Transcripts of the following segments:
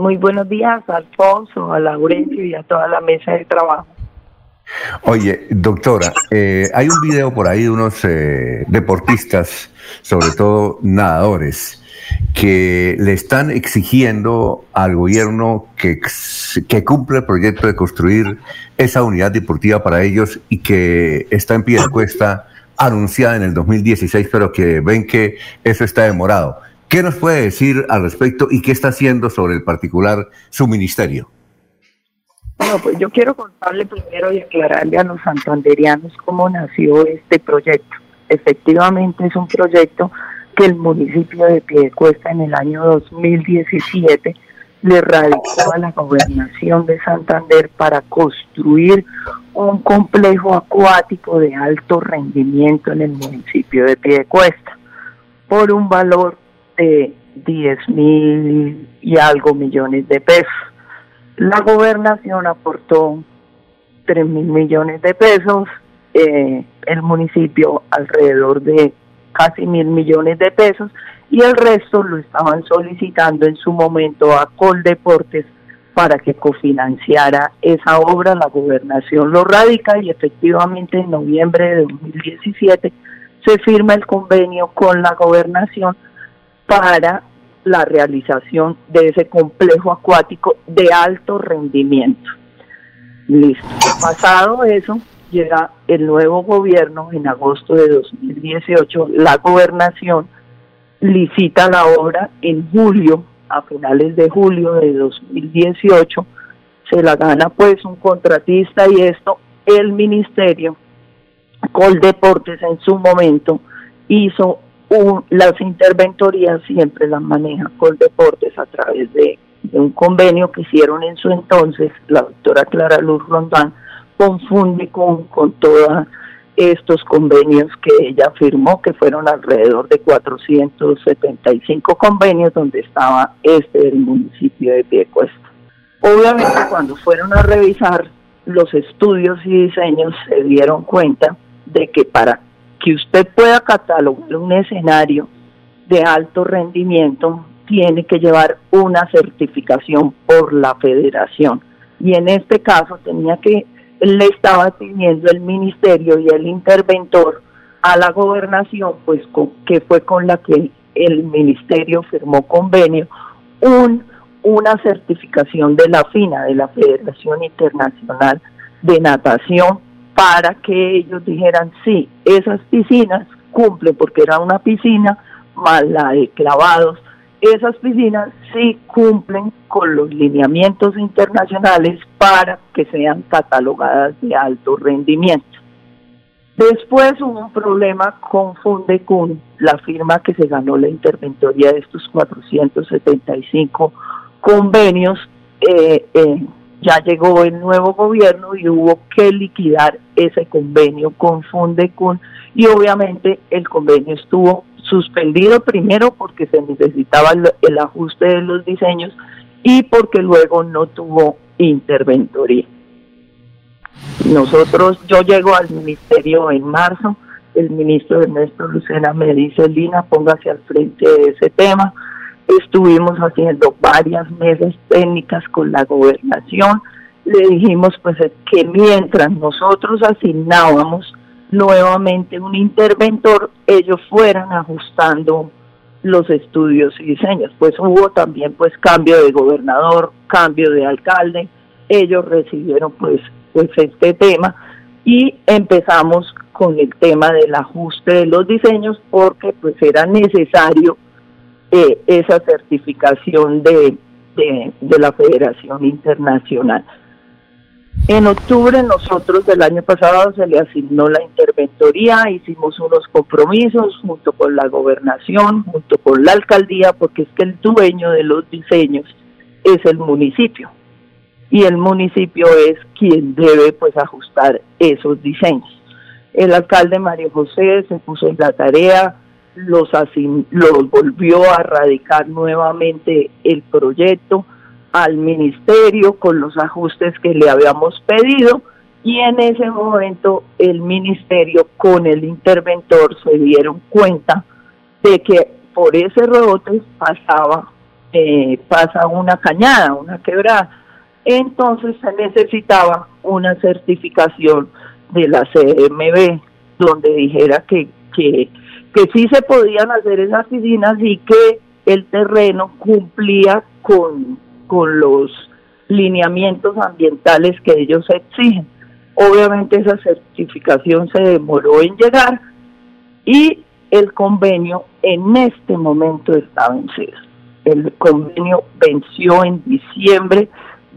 Muy buenos días, Alfonso, a Laurencio y a toda la mesa de trabajo. Oye, doctora, eh, hay un video por ahí de unos eh, deportistas, sobre todo nadadores, que le están exigiendo al gobierno que, que cumpla el proyecto de construir esa unidad deportiva para ellos y que está en pie de cuesta anunciada en el 2016, pero que ven que eso está demorado. ¿Qué nos puede decir al respecto y qué está haciendo sobre el particular su ministerio? Bueno, pues yo quiero contarle primero y aclararle a los santanderianos cómo nació este proyecto. Efectivamente es un proyecto que el municipio de Piedecuesta en el año 2017 le radicó a la gobernación de Santander para construir un complejo acuático de alto rendimiento en el municipio de Piedecuesta por un valor de 10 mil y algo millones de pesos. La gobernación aportó 3 mil millones de pesos, eh, el municipio alrededor de casi mil millones de pesos y el resto lo estaban solicitando en su momento a Coldeportes para que cofinanciara esa obra. La gobernación lo radica y efectivamente en noviembre de 2017 se firma el convenio con la gobernación para la realización de ese complejo acuático de alto rendimiento. Listo. Pasado eso, llega el nuevo gobierno en agosto de 2018, la gobernación licita la obra en julio, a finales de julio de 2018, se la gana pues un contratista y esto el ministerio Coldeportes en su momento hizo las interventorías siempre las maneja Coldeportes a través de, un convenio que hicieron en su entonces la doctora Clara Luz Rondán confunde con, con todos estos convenios que ella firmó, que fueron alrededor de 475 convenios donde estaba este del municipio de Piecuesta. Obviamente cuando fueron a revisar los estudios y diseños se dieron cuenta de que para que usted pueda catalogar un escenario de alto rendimiento, tiene que llevar una certificación por la federación. Y en este caso tenía que, le estaba pidiendo el ministerio y el interventor a la gobernación, pues que fue con la que el ministerio firmó convenio, un, una certificación de la FINA, de la Federación Internacional de Natación, para que ellos dijeran, sí, esas piscinas cumplen, porque era una piscina más la de clavados, esas piscinas sí cumplen con los lineamientos internacionales para que sean catalogadas de alto rendimiento. Después hubo un problema con Fundecun, la firma que se ganó la interventoría de estos 475 convenios eh, ya llegó el nuevo gobierno y hubo que liquidar ese convenio con Fundecun y obviamente el convenio estuvo suspendido primero porque se necesitaba el, ajuste de los diseños y porque luego no tuvo interventoría. Nosotros, yo llego al ministerio en marzo, el ministro Ernesto Lucena me dice, Lina, póngase al frente de ese tema, estuvimos haciendo varias mesas técnicas con la gobernación, le dijimos pues que mientras nosotros asignábamos nuevamente un interventor, ellos fueran ajustando los estudios y diseños. Pues hubo también pues cambio de gobernador, cambio de alcalde, ellos recibieron pues pues este tema y empezamos con el tema del ajuste de los diseños porque pues era necesario eh, esa certificación de, de, la Federación Internacional. En octubre nosotros del año pasado se le asignó la interventoría, hicimos unos compromisos junto con la gobernación, junto con la alcaldía, porque es que el dueño de los diseños es el municipio y el municipio es quien debe pues ajustar esos diseños. El alcalde Mario José se puso en la tarea los, los volvió a radicar nuevamente el proyecto al ministerio con los ajustes que le habíamos pedido y en ese momento el ministerio con el interventor se dieron cuenta de que por ese rebote pasaba eh, pasa una cañada, una quebrada. Entonces se necesitaba una certificación de la CMB donde dijera que, que, que sí se podían hacer esas piscinas y que el terreno cumplía con, con los lineamientos ambientales que ellos exigen. Obviamente esa certificación se demoró en llegar y el convenio en este momento está vencido. El convenio venció en diciembre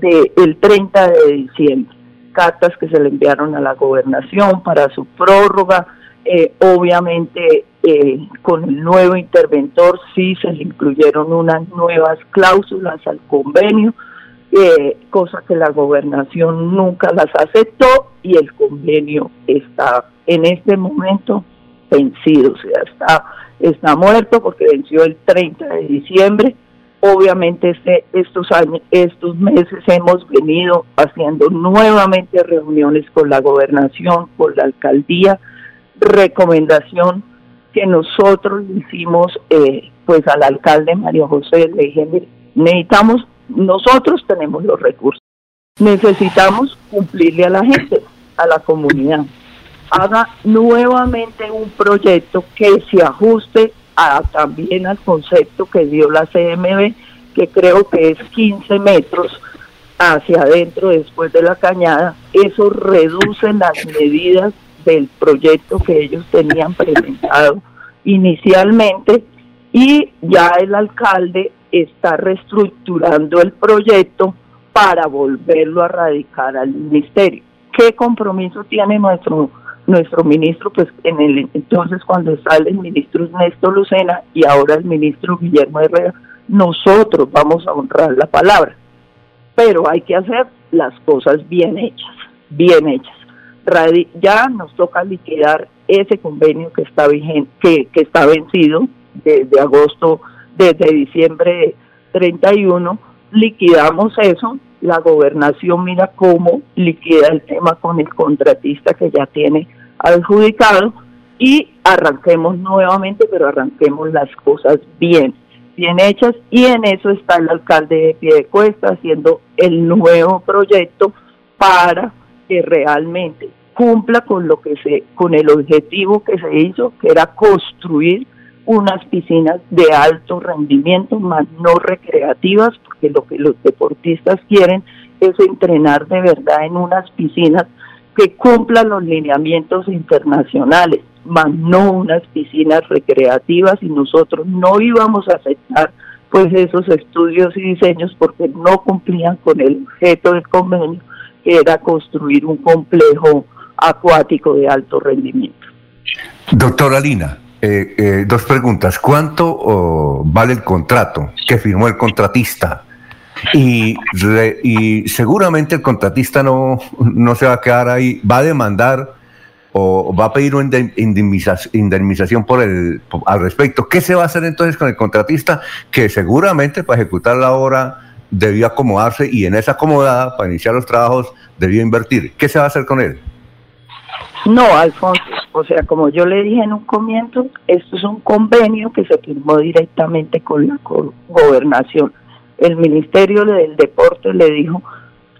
del el 30 de diciembre. Cartas que se le enviaron a la gobernación para su prórroga. Eh, obviamente eh, con el nuevo interventor sí se le incluyeron unas nuevas cláusulas al convenio, eh, cosa que la gobernación nunca las aceptó y el convenio está en este momento vencido, o sea, está, está muerto porque venció el 30 de diciembre. Obviamente este, estos años, estos meses hemos venido haciendo nuevamente reuniones con la gobernación, con la alcaldía, recomendación que nosotros hicimos eh, pues al alcalde Mario José, le dije, necesitamos, nosotros tenemos los recursos, necesitamos cumplirle a la gente, a la comunidad. Haga nuevamente un proyecto que se ajuste a, también al concepto que dio la CMB, que creo que es 15 metros hacia adentro después de la cañada. Eso reduce las medidas del proyecto que ellos tenían presentado inicialmente y ya el alcalde está reestructurando el proyecto para volverlo a radicar al ministerio. ¿Qué compromiso tiene nuestro nuestro ministro, pues en el entonces cuando sale el ministro Néstor Lucena y ahora el ministro Guillermo Herrera, nosotros vamos a honrar la palabra. Pero hay que hacer las cosas bien hechas, bien hechas. Ya nos toca liquidar ese convenio que está vigente, que, que está vencido desde agosto, desde diciembre 31, liquidamos eso, la gobernación mira cómo liquida el tema con el contratista que ya tiene adjudicado y arranquemos nuevamente, pero arranquemos las cosas bien, bien hechas. Y en eso está el alcalde de Piedecuesta haciendo el nuevo proyecto para que realmente cumpla con lo que se con el objetivo que se hizo, que era construir unas piscinas de alto rendimiento, más no recreativas, porque lo que los deportistas quieren es entrenar de verdad en unas piscinas que cumplan los lineamientos internacionales, más no unas piscinas recreativas y nosotros no íbamos a aceptar pues esos estudios y diseños porque no cumplían con el objeto del convenio era construir un complejo acuático de alto rendimiento. Doctora Lina, eh, eh, dos preguntas. ¿Cuánto vale el contrato que firmó el contratista? Y, y seguramente el contratista no, no se va a quedar ahí, va a demandar o va a pedir una indemnización por el, al respecto. ¿Qué se va a hacer entonces con el contratista que seguramente para ejecutar la obra debió acomodarse y en esa acomodada para iniciar los trabajos debió invertir? ¿Qué se va a hacer con él? No, Alfonso, o sea, como yo le dije en un comienzo, esto es un convenio que se firmó directamente con la gobernación el Ministerio del Deporte le dijo,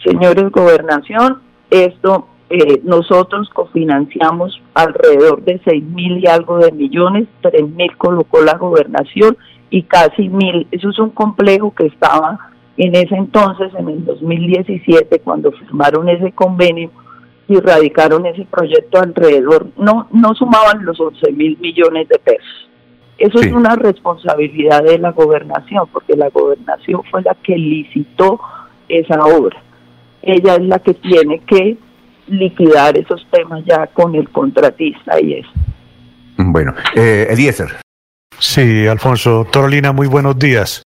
señores gobernación, esto eh, nosotros cofinanciamos alrededor de seis mil y algo de millones, tres mil colocó la gobernación y casi mil. Eso es un complejo que estaba en ese entonces, en el 2017, cuando firmaron ese convenio y radicaron ese proyecto alrededor, no, no sumaban los 11 mil millones de pesos. Eso es una responsabilidad de la gobernación, porque la gobernación fue la que licitó esa obra. Ella es la que tiene que liquidar esos temas ya con el contratista y eso. Bueno, eh, Eliezer. Sí, Alfonso. Torolina, muy buenos días.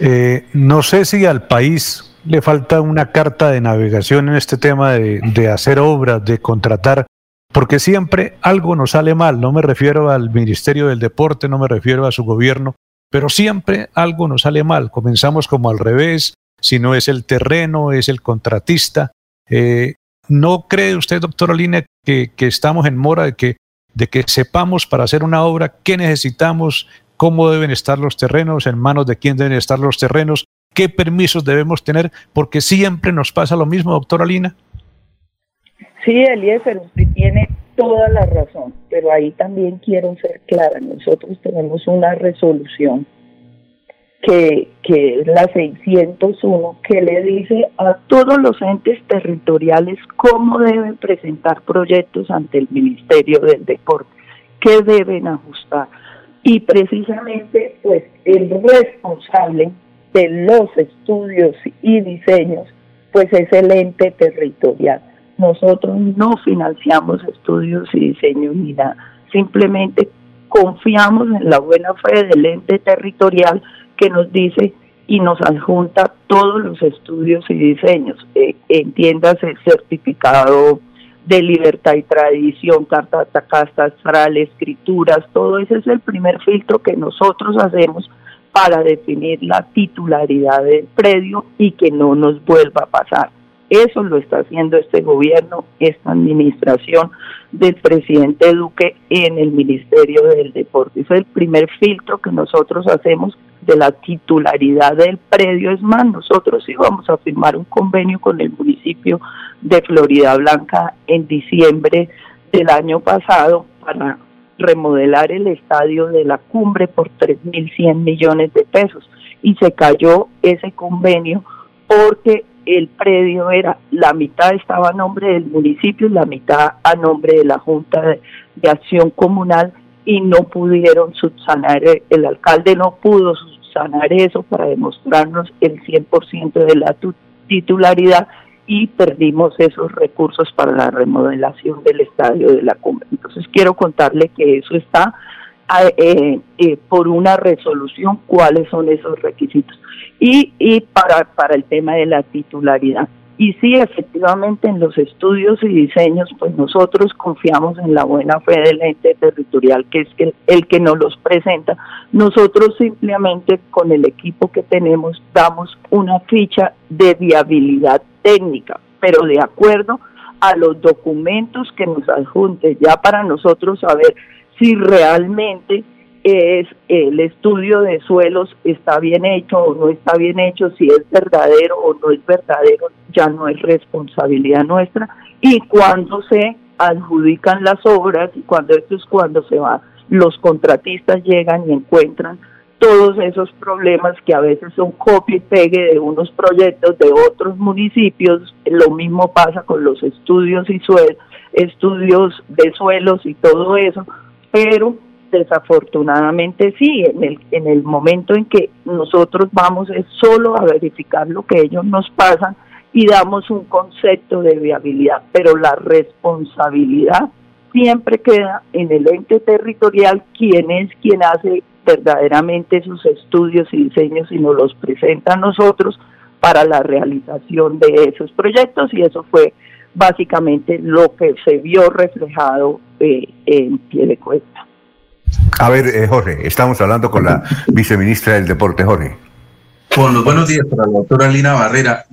Eh, no sé si al país le falta una carta de navegación en este tema de, de hacer obras, de contratar porque siempre algo nos sale mal, no me refiero al Ministerio del Deporte, no me refiero a su gobierno, pero siempre algo nos sale mal. Comenzamos como al revés, si no es el terreno, es el contratista. Eh, ¿No cree usted, doctor Oline, que, que estamos en mora de que, de que sepamos para hacer una obra qué necesitamos, cómo deben estar los terrenos, en manos de quién deben estar los terrenos, qué permisos debemos tener, porque siempre nos pasa lo mismo, doctora Lina. Sí, Eliezer, usted tiene toda la razón, pero ahí también quiero ser clara, nosotros tenemos una resolución que, que es la 601, que le dice a todos los entes territoriales cómo deben presentar proyectos ante el Ministerio del Deporte, qué deben ajustar. Y precisamente, pues, el responsable de los estudios y diseños, pues es el ente territorial. Nosotros no financiamos estudios y diseños ni nada, simplemente confiamos en la buena fe del ente territorial que nos dice y nos adjunta todos los estudios y diseños, eh, entiéndase certificado de libertad y tradición, carta astral, escrituras, todo ese es el primer filtro que nosotros hacemos para definir la titularidad del predio y que no nos vuelva a pasar. Eso lo está haciendo este gobierno, esta administración del presidente Duque en el Ministerio del Deporte. Es el primer filtro que nosotros hacemos de la titularidad del predio. Es más, nosotros íbamos a firmar un convenio con el municipio de Florida Blanca en diciembre del año pasado para remodelar el estadio de la cumbre por 3.100 millones de pesos y se cayó ese convenio porque el predio era, la mitad estaba a nombre del municipio y la mitad a nombre de la Junta de, Acción Comunal y no pudieron subsanar, el alcalde no pudo subsanar eso para demostrarnos el 100% de la titularidad y perdimos esos recursos para la remodelación del estadio de la cumbre. Entonces quiero contarle que eso está eh, eh, por una resolución, cuáles son esos requisitos. Y, y para, para el tema de la titularidad. Y sí, efectivamente, en los estudios y diseños, pues nosotros confiamos en la buena fe del ente territorial, que es el, el que nos los presenta. Nosotros simplemente con el equipo que tenemos damos una ficha de viabilidad técnica, pero de acuerdo a los documentos que nos adjunte, ya para nosotros saber si realmente es el estudio de suelos está bien hecho o no está bien hecho, si es verdadero o no es verdadero, ya no es responsabilidad nuestra. Y cuando se adjudican las obras, y cuando esto es cuando se va, los contratistas llegan y encuentran todos esos problemas que a veces son copia y pegue de unos proyectos de otros municipios, lo mismo pasa con los estudios y suelos, estudios de suelos y todo eso, pero desafortunadamente sí, en el, en el momento en que nosotros vamos es solo a verificar lo que ellos nos pasan y damos un concepto de viabilidad, pero la responsabilidad siempre queda en el ente territorial, quien es quien hace verdaderamente sus estudios y diseños y nos los presenta a nosotros para la realización de esos proyectos y eso fue básicamente lo que se vio reflejado eh, en pie de cuesta. A ver, eh, Jorge, estamos hablando con la viceministra del Deporte, Jorge. Con los buenos días para la doctora Lina Barrera.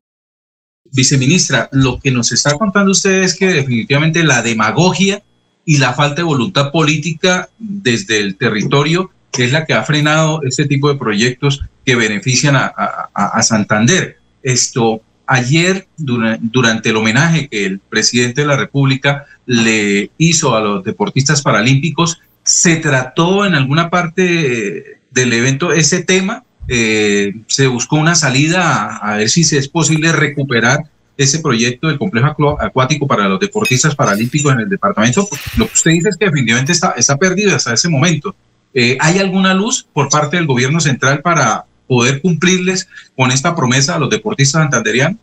Viceministra, lo que nos está contando usted es que definitivamente la demagogia y la falta de voluntad política desde el territorio es la que ha frenado este tipo de proyectos que benefician a, Santander. Esto, ayer, durante el homenaje que el presidente de la República le hizo a los deportistas paralímpicos, ¿se trató en alguna parte del evento ese tema? Eh, ¿Se buscó una salida a, ver si es posible recuperar ese proyecto del complejo acuático para los deportistas paralímpicos en el departamento? Lo que usted dice es que definitivamente está, está perdido hasta ese momento. Eh, ¿Hay alguna luz por parte del gobierno central para poder cumplirles con esta promesa a los deportistas santanderianos?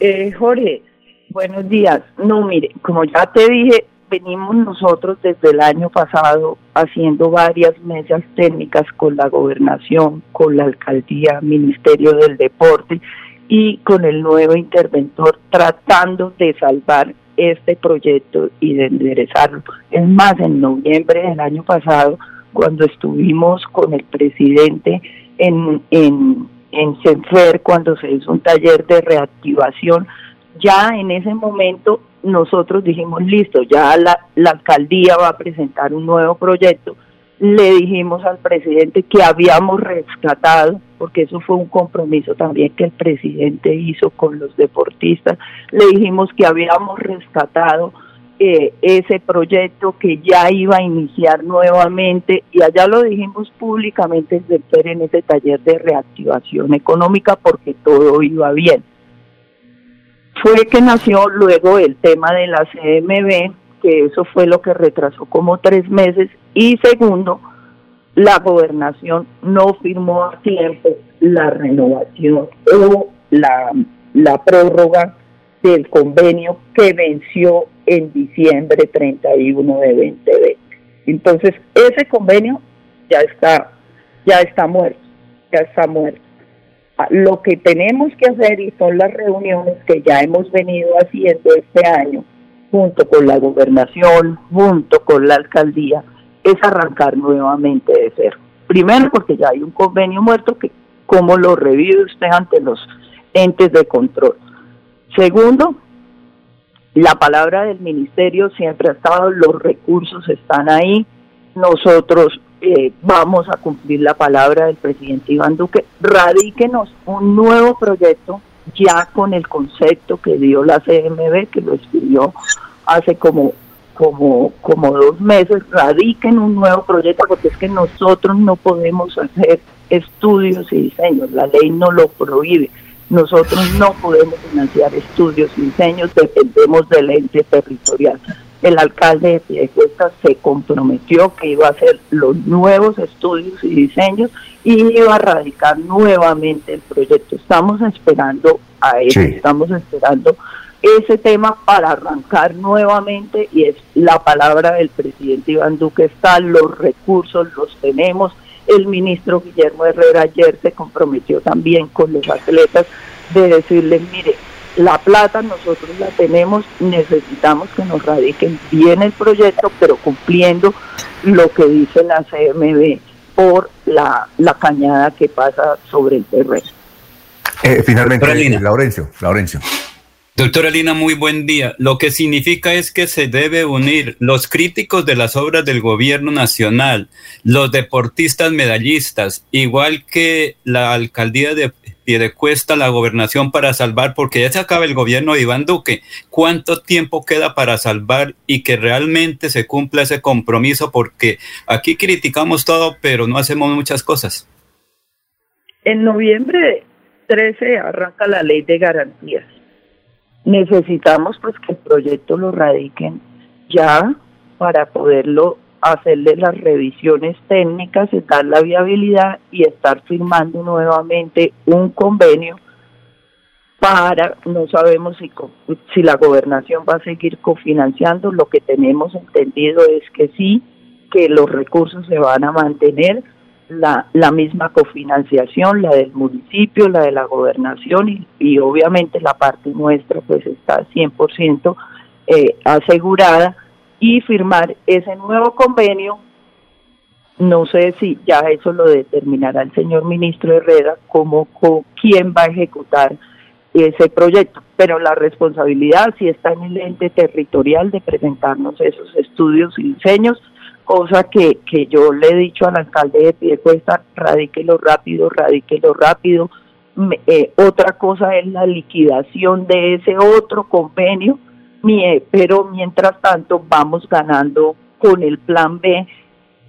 Eh, Jorge, buenos días. No, mire, como ya te dije, venimos nosotros desde el año pasado haciendo varias mesas técnicas con la gobernación, con la alcaldía, Ministerio del Deporte y con el nuevo interventor tratando de salvar este proyecto y de enderezarlo. Es más, en noviembre del año pasado, cuando estuvimos con el presidente en, en, en Senfer, cuando se hizo un taller de reactivación, ya en ese momento nosotros dijimos, listo, ya la, la alcaldía va a presentar un nuevo proyecto. Le dijimos al presidente que habíamos rescatado, porque eso fue un compromiso también que el presidente hizo con los deportistas, le dijimos que habíamos rescatado eh, ese proyecto que ya iba a iniciar nuevamente y allá lo dijimos públicamente desde en ese taller de reactivación económica porque todo iba bien. Fue que nació luego el tema de la CMB, que eso fue lo que retrasó como tres meses, y segundo, la gobernación no firmó a tiempo la renovación o la, la prórroga del convenio que venció en diciembre 31 de 2020. Entonces, ese convenio ya está, ya está muerto, ya está muerto. Ah, lo que tenemos que hacer y son las reuniones que ya hemos venido haciendo este año, junto con la gobernación, junto con la alcaldía, es arrancar nuevamente de cero. Primero porque ya hay un convenio muerto que cómo lo revive usted ante los entes de control. Segundo, la palabra del ministerio siempre ha estado, los recursos están ahí, nosotros eh, vamos a cumplir la palabra del presidente Iván Duque, radíquenos un nuevo proyecto ya con el concepto que dio la CMB, que lo escribió hace como, como, como dos meses, radiquen un nuevo proyecto porque es que nosotros no podemos hacer estudios y diseños, la ley no lo prohíbe. Nosotros no podemos financiar estudios y diseños, dependemos del ente territorial. El alcalde de Piedecuesta se comprometió que iba a hacer los nuevos estudios y diseños y iba a radicar nuevamente el proyecto. Estamos esperando a eso, estamos esperando ese tema para arrancar nuevamente y es la palabra del presidente Iván Duque está, los recursos los tenemos, el ministro Guillermo Herrera ayer se comprometió también con los atletas de decirles, mire, la plata nosotros la tenemos, necesitamos que nos radiquen bien el proyecto, pero cumpliendo lo que dice la CMB por la, la cañada que pasa sobre el terreno. Eh, finalmente, Laurencio, Laurencio. Doctora Lina, muy buen día. Lo que significa es que se debe unir los críticos de las obras del gobierno nacional, los deportistas medallistas, igual que la alcaldía de Piedecuesta, la gobernación para salvar, porque ya se acaba el gobierno de Iván Duque. ¿Cuánto tiempo queda para salvar y que realmente se cumpla ese compromiso? Porque aquí criticamos todo, pero no hacemos muchas cosas. En noviembre 13 arranca la ley de garantías necesitamos pues que el proyecto lo radiquen ya para poderlo hacerle las revisiones técnicas, dar la viabilidad y estar firmando nuevamente un convenio para, no sabemos si, si la gobernación va a seguir cofinanciando, lo que tenemos entendido es que sí, que los recursos se van a mantener, la, la misma cofinanciación, la del municipio, la de la gobernación y, obviamente la parte nuestra pues está 100% eh, asegurada y firmar ese nuevo convenio. No sé si ya eso lo determinará el señor ministro Herrera como quién va a ejecutar ese proyecto, pero la responsabilidad sí está en el ente territorial de presentarnos esos estudios y diseños cosa que, que yo le he dicho al alcalde de Piedecuesta, radíquelo rápido, radíquelo rápido. Eh, otra cosa es la liquidación de ese otro convenio, pero mientras tanto vamos ganando con el plan B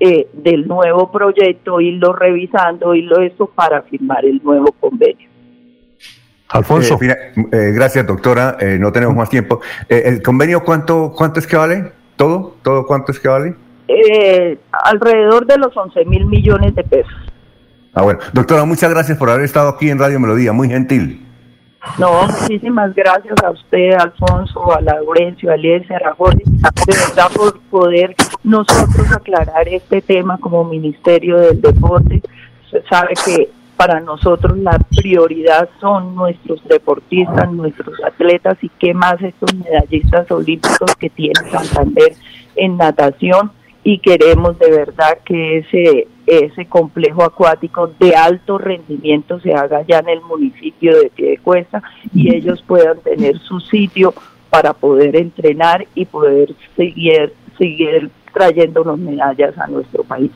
eh, del nuevo proyecto, irlo revisando, irlo esto para firmar el nuevo convenio. Alfonso. Eh, gracias, doctora. no tenemos más tiempo. ¿El convenio cuánto, cuánto es que vale? ¿Todo? ¿Todo cuánto es que vale? Eh, alrededor de los 11 mil millones de pesos. Ah, bueno. Doctora, muchas gracias por haber estado aquí en Radio Melodía, muy gentil. No, muchísimas gracias a usted, Alfonso, a Laurencio, a Eliezer, a Jorge, de verdad por poder nosotros aclarar este tema como Ministerio del Deporte. Usted sabe que para nosotros la prioridad son nuestros deportistas, nuestros atletas y qué más estos medallistas olímpicos que tiene Santander en natación y queremos de verdad que ese, ese complejo acuático de alto rendimiento se haga ya en el municipio de Piedecuesta y ellos puedan tener su sitio para poder entrenar y poder seguir, seguir trayendo las medallas a nuestro país.